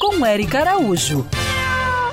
Com Eric Araújo.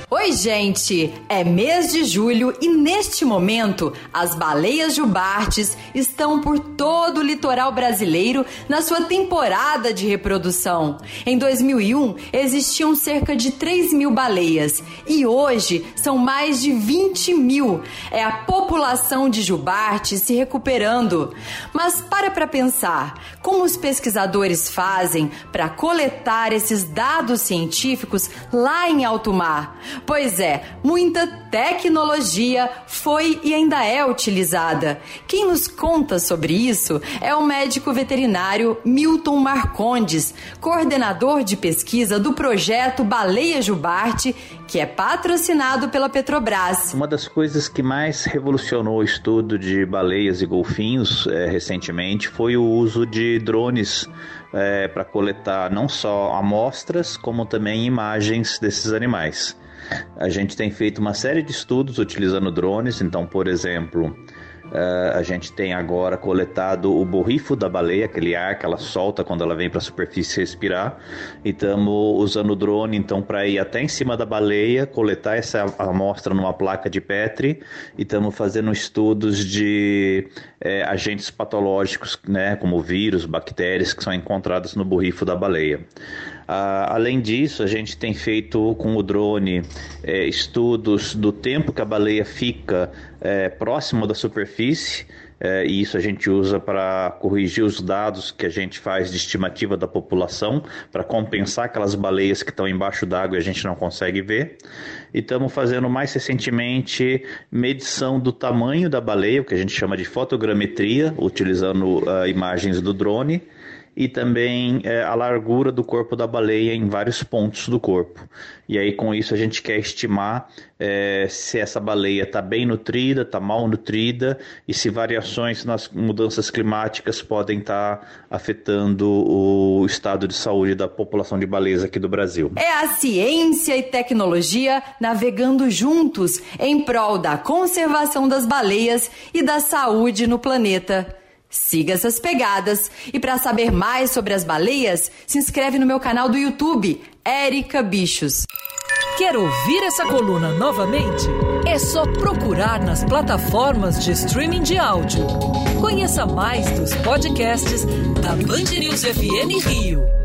Oi, gente! É mês de julho e neste momento as baleias jubartes estão por todo o litoral brasileiro na sua temporada de reprodução. Em 2001 existiam cerca de 3 mil baleias e hoje são mais de 20 mil. É a população de jubarte se recuperando. Mas para para pensar, como os pesquisadores fazem para coletar esses dados científicos lá em alto mar? Pois é, muita tecnologia foi e ainda é utilizada. Quem nos conta sobre isso é o médico veterinário Milton Marcondes, coordenador de pesquisa do projeto Baleia Jubarte, que é patrocinado pela Petrobras. Uma das coisas que mais revolucionou o estudo de baleias e golfinhos é, recentemente foi o uso de drones é, para coletar não só amostras, como também imagens desses animais. A gente tem feito uma série de estudos utilizando drones, então, por exemplo, Uh, a gente tem agora coletado o borrifo da baleia, aquele ar que ela solta quando ela vem para a superfície respirar. E estamos usando o drone então para ir até em cima da baleia, coletar essa amostra numa placa de Petri e estamos fazendo estudos de é, agentes patológicos, né, como vírus, bactérias que são encontrados no borrifo da baleia. Uh, além disso, a gente tem feito com o drone é, estudos do tempo que a baleia fica é, próximo da superfície. É, e isso a gente usa para corrigir os dados que a gente faz de estimativa da população, para compensar aquelas baleias que estão embaixo d'água e a gente não consegue ver. E estamos fazendo mais recentemente medição do tamanho da baleia, o que a gente chama de fotogrametria, utilizando uh, imagens do drone e também é, a largura do corpo da baleia em vários pontos do corpo. E aí, com isso, a gente quer estimar é, se essa baleia está bem nutrida, está mal nutrida e se variações nas mudanças climáticas podem estar tá afetando o estado de saúde da população de baleias aqui do Brasil. É a ciência e tecnologia navegando juntos em prol da conservação das baleias e da saúde no planeta. Siga essas pegadas e para saber mais sobre as baleias, se inscreve no meu canal do YouTube, Érica Bichos. Quer ouvir essa coluna novamente? É só procurar nas plataformas de streaming de áudio. Conheça mais dos podcasts da Band News FM Rio.